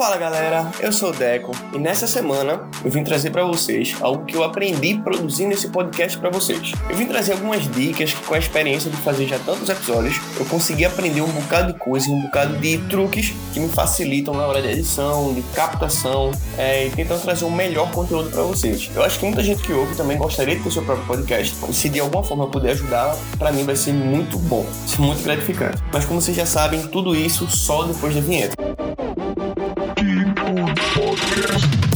Fala galera, eu sou o Deco e nessa semana eu vim trazer para vocês algo que eu aprendi produzindo esse podcast para vocês. Eu vim trazer algumas dicas que com a experiência de fazer já tantos episódios, eu consegui aprender um bocado de coisas, um bocado de truques que me facilitam na hora de edição, de captação é, e tentando trazer um melhor conteúdo para vocês. Eu acho que muita gente que ouve também gostaria de ter seu próprio podcast e se de alguma forma eu puder ajudar, para mim vai ser muito bom, ser muito gratificante. Mas como vocês já sabem, tudo isso só depois da vinheta. Adiós.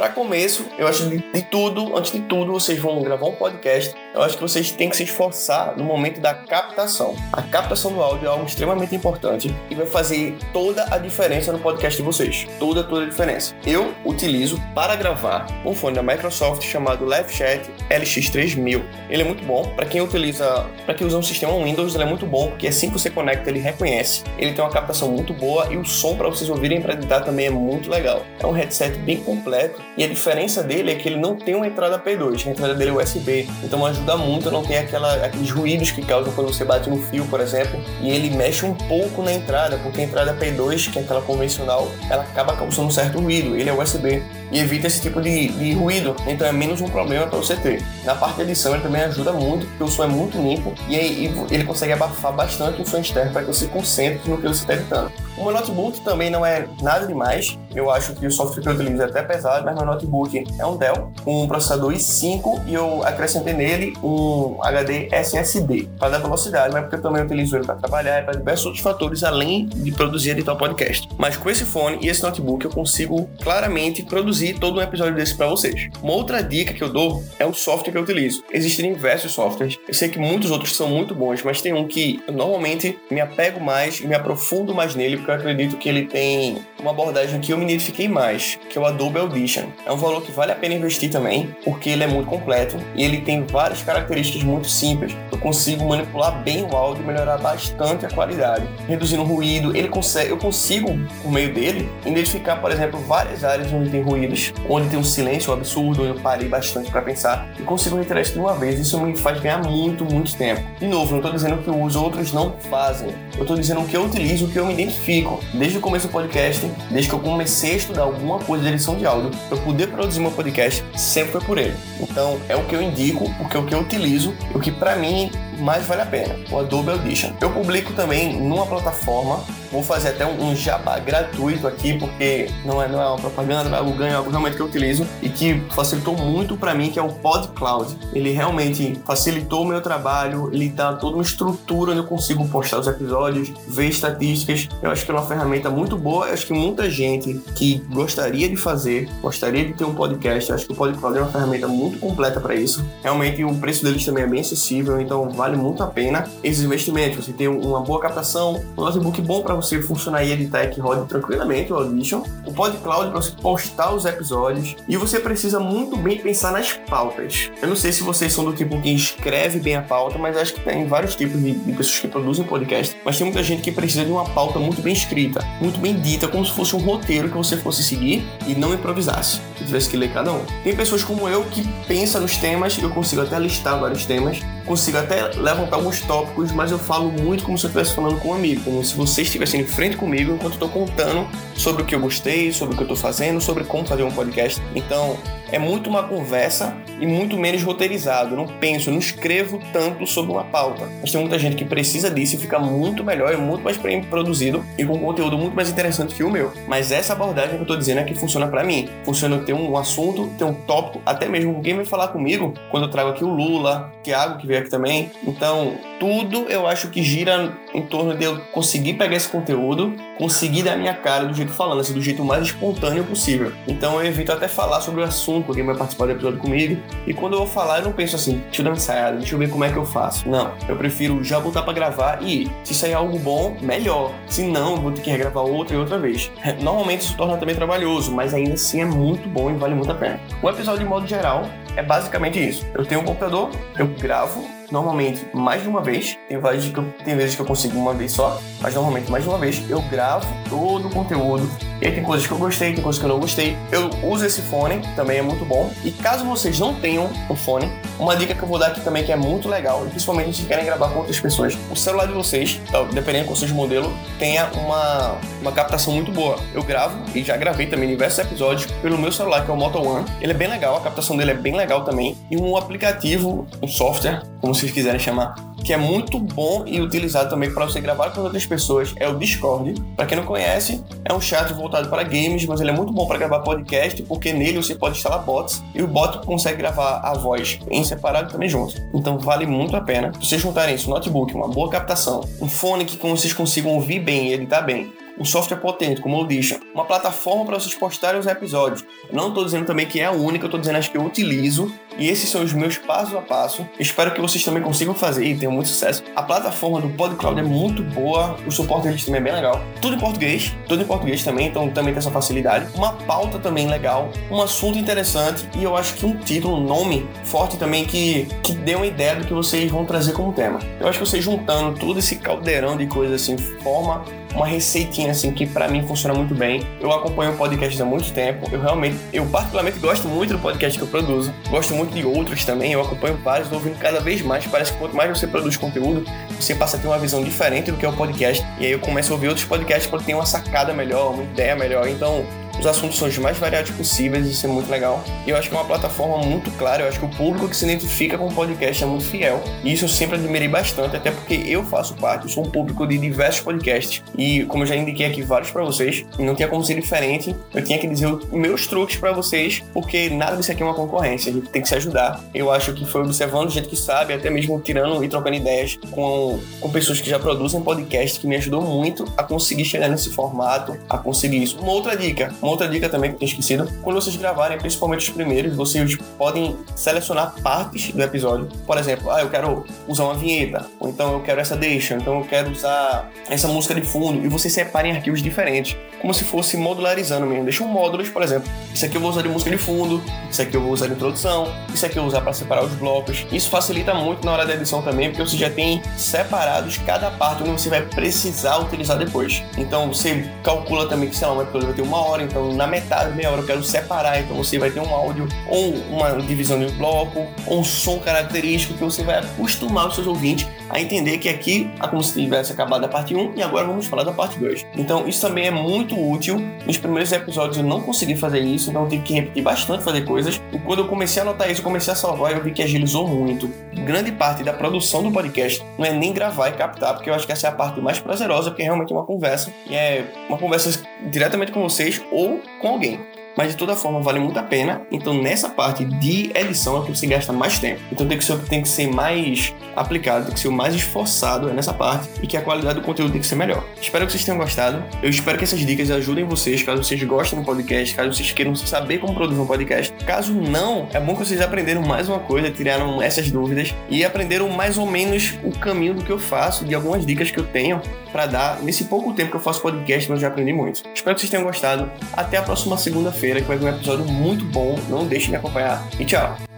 Para começo, eu acho de, de, tudo, antes de tudo, vocês vão gravar um podcast. Eu acho que vocês têm que se esforçar no momento da captação. A captação do áudio é algo extremamente importante e vai fazer toda a diferença no podcast de vocês. Toda, toda a diferença. Eu utilizo para gravar um fone da Microsoft chamado LiveChat LX3000. Ele é muito bom para quem utiliza, para quem usa um sistema Windows, ele é muito bom porque assim que você conecta, ele reconhece. Ele tem uma captação muito boa e o som para vocês ouvirem para editar também é muito legal. É um headset bem completo e a diferença dele é que ele não tem uma entrada P2, a entrada dele é USB. Então ajuda muito, não tem aquela, aqueles ruídos que causam quando você bate no fio, por exemplo. E ele mexe um pouco na entrada, porque a entrada P2, que é aquela convencional, ela acaba causando um certo ruído. Ele é USB e evita esse tipo de, de ruído. Então é menos um problema para você ter. Na parte de edição ele também ajuda muito, porque o som é muito limpo e aí ele consegue abafar bastante o som externo para que você concentre no que você está editando. O meu notebook também não é nada demais. Eu acho que o software que eu utilizo é até pesado, mas meu notebook é um Dell com um processador i5 e eu acrescentei nele um HD SSD para dar velocidade, mas porque eu também utilizo ele para trabalhar e para diversos outros fatores além de produzir e editar podcast. Mas com esse fone e esse notebook eu consigo claramente produzir todo um episódio desse para vocês. Uma outra dica que eu dou é o software que eu utilizo. Existem diversos softwares. Eu sei que muitos outros são muito bons, mas tem um que eu normalmente me apego mais e me aprofundo mais nele porque eu acredito que ele tem uma abordagem que eu me identifiquei mais, que é o Adobe Audition. É um valor que vale a pena investir também, porque ele é muito completo e ele tem várias características muito simples. Eu consigo manipular bem o áudio e melhorar bastante a qualidade, reduzindo o ruído. Ele consegue, eu consigo, por meio dele, identificar, por exemplo, várias áreas onde tem ruídos, onde tem um silêncio absurdo, onde eu parei bastante para pensar e consigo retirar isso de uma vez. Isso me faz ganhar muito, muito tempo. De novo, não estou dizendo que os outros não fazem. Eu estou dizendo que eu utilizo, que eu me identifico. Desde o começo do podcast, desde que eu comecei a estudar alguma coisa de edição de áudio, para poder produzir meu podcast, sempre foi por ele. Então, é o que eu indico, porque é o que eu utilizo, e o que para mim mais vale a pena, o Adobe Audition. Eu publico também numa plataforma, vou fazer até um, um jabá gratuito aqui, porque não é, não é uma propaganda, não é algo ganho, é algo realmente que eu utilizo e que facilitou muito para mim, que é o PodCloud. Ele realmente facilitou o meu trabalho, ele dá toda uma estrutura onde eu consigo postar os episódios, ver estatísticas. Eu acho que é uma ferramenta muito boa, eu acho que muita gente que gostaria de fazer, gostaria de ter um podcast, eu acho que o PodCloud é uma ferramenta muito completa para isso. Realmente o preço deles também é bem acessível, então vale vale muito a pena esses investimentos. Você tem uma boa captação, um notebook bom para você funcionar e editar que rode tranquilamente o Audition, o PodCloud para você postar os episódios e você precisa muito bem pensar nas pautas. Eu não sei se vocês são do tipo que escreve bem a pauta, mas acho que tem vários tipos de, de pessoas que produzem podcast, mas tem muita gente que precisa de uma pauta muito bem escrita, muito bem dita, como se fosse um roteiro que você fosse seguir e não improvisasse, que tivesse que ler cada um. Tem pessoas como eu que pensa nos temas, eu consigo até listar vários temas, consigo até levantar alguns tópicos, mas eu falo muito como se eu estivesse falando com um amigo, como se vocês estivessem em frente comigo enquanto eu estou contando sobre o que eu gostei, sobre o que eu estou fazendo, sobre como fazer um podcast. Então, é muito uma conversa e muito menos roteirizado. Eu não penso, não escrevo tanto sobre uma pauta. Mas tem muita gente que precisa disso e fica muito melhor, é muito mais bem produzido e com conteúdo muito mais interessante que o meu. Mas essa abordagem que eu estou dizendo é que funciona para mim. Funciona ter um assunto, ter um tópico, até mesmo alguém vai falar comigo quando eu trago aqui o Lula, Thiago que veio aqui também. Então, tudo eu acho que gira em torno de eu conseguir pegar esse conteúdo, conseguir dar minha cara do jeito falando, assim, do jeito mais espontâneo possível. Então eu evito até falar sobre o assunto, porque vai participar do episódio comigo. E quando eu vou falar, eu não penso assim, deixa eu dar uma ensaiada, deixa eu ver como é que eu faço. Não, eu prefiro já voltar para gravar e se sair algo bom, melhor. Se não, eu vou ter que regravar outra e outra vez. Normalmente isso torna também trabalhoso, mas ainda assim é muito bom e vale muito a pena. O episódio, de modo geral, é basicamente isso. Eu tenho um computador, eu gravo normalmente mais de uma vez. Tem vezes que eu, tem vezes que eu consigo uma vez só, mas normalmente mais de uma vez eu gravo todo o conteúdo, E aí tem coisas que eu gostei, tem coisas que eu não gostei. Eu uso esse fone, também é muito bom. E caso vocês não tenham um fone, uma dica que eu vou dar aqui também que é muito legal, principalmente se querem gravar com outras pessoas, o celular de vocês, dependendo do seu modelo, tenha uma, uma captação muito boa. Eu gravo e já gravei também diversos episódios pelo meu celular, que é o Moto One. Ele é bem legal, a captação dele é bem legal também. E um aplicativo, um software, como vocês quiserem chamar, que é muito bom e utilizado também para você gravar com outras pessoas, é o Discord. Para quem não conhece, é um chat voltado para games, mas ele é muito bom para gravar podcast, porque nele você pode instalar bots e o bot consegue gravar a voz em separado também junto. Então vale muito a pena. Se vocês juntarem isso, notebook, uma boa captação, um fone que vocês consigam ouvir bem e editar bem, um software potente como o Audition, uma plataforma para vocês postarem os episódios. Não estou dizendo também que é a única, estou dizendo as que eu utilizo e esses são os meus passo a passo. Espero que vocês também consigam fazer e tenham muito sucesso. A plataforma do PodCloud é muito boa, o suporte deles também é bem legal. Tudo em português, tudo em português também, então também tem essa facilidade. Uma pauta também legal, um assunto interessante e eu acho que um título, um nome forte também que, que dê uma ideia do que vocês vão trazer como tema. Eu acho que vocês juntando todo esse caldeirão de coisas assim, forma uma receitinha assim que para mim funciona muito bem. Eu acompanho o podcast há muito tempo. Eu realmente, eu particularmente gosto muito do podcast que eu produzo. Gosto muito de outros também. Eu acompanho vários, estou ouvindo cada vez mais. Parece que quanto mais você produz conteúdo, você passa a ter uma visão diferente do que é o podcast. E aí eu começo a ouvir outros podcasts para ter uma sacada melhor, uma ideia melhor. Então, os assuntos são os mais variados possíveis, isso é muito legal. E eu acho que é uma plataforma muito clara, eu acho que o público que se identifica com o podcast é muito fiel. E isso eu sempre admirei bastante, até porque eu faço parte, eu sou um público de diversos podcasts. E como eu já indiquei aqui vários para vocês, não tinha como ser diferente, eu tinha que dizer meus truques para vocês, porque nada disso aqui é uma concorrência, a gente tem que se ajudar. Eu acho que foi observando gente que sabe, até mesmo tirando e trocando ideias com, com pessoas que já produzem podcast, que me ajudou muito a conseguir chegar nesse formato, a conseguir isso. Uma outra dica, uma outra dica também que eu tinha esquecido, quando vocês gravarem, principalmente os primeiros, vocês podem selecionar partes do episódio. Por exemplo, ah, eu quero usar uma vinheta, ou então eu quero essa deixa, então eu quero usar essa música de fundo, e vocês separem arquivos diferentes, como se fosse modularizando mesmo. Deixam módulos, por exemplo, isso aqui eu vou usar de música de fundo, isso aqui eu vou usar de introdução, isso aqui eu vou usar para separar os blocos. Isso facilita muito na hora da edição também, porque você já tem separados cada parte onde você vai precisar utilizar depois. Então você calcula também que, sei lá, um episódio vai ter uma hora, então na metade, meia hora eu quero separar, então você vai ter um áudio ou uma divisão de um bloco, ou um som característico que você vai acostumar os seus ouvintes a entender que aqui é como se tivesse acabado a parte 1 e agora vamos falar da parte 2. Então isso também é muito útil. Nos primeiros episódios eu não consegui fazer isso, então eu tive que repetir bastante fazer coisas. E quando eu comecei a anotar isso, comecei a salvar, eu vi que agilizou muito. Grande parte da produção do podcast não é nem gravar e captar, porque eu acho que essa é a parte mais prazerosa, porque é realmente uma conversa. E é uma conversa diretamente com vocês ou com alguém mas de toda forma vale muito a pena. Então nessa parte de edição é que você gasta mais tempo. Então tem que ser tem que ser mais aplicado, tem que ser o mais esforçado nessa parte e que a qualidade do conteúdo tem que ser melhor. Espero que vocês tenham gostado. Eu espero que essas dicas ajudem vocês, caso vocês gostem do podcast, caso vocês queiram saber como produzir um podcast. Caso não, é bom que vocês aprenderam mais uma coisa, tiraram essas dúvidas e aprenderam mais ou menos o caminho do que eu faço, de algumas dicas que eu tenho para dar nesse pouco tempo que eu faço podcast, mas eu já aprendi muito. Espero que vocês tenham gostado. Até a próxima segunda-feira, que vai um episódio muito bom. Não deixem de acompanhar. E tchau!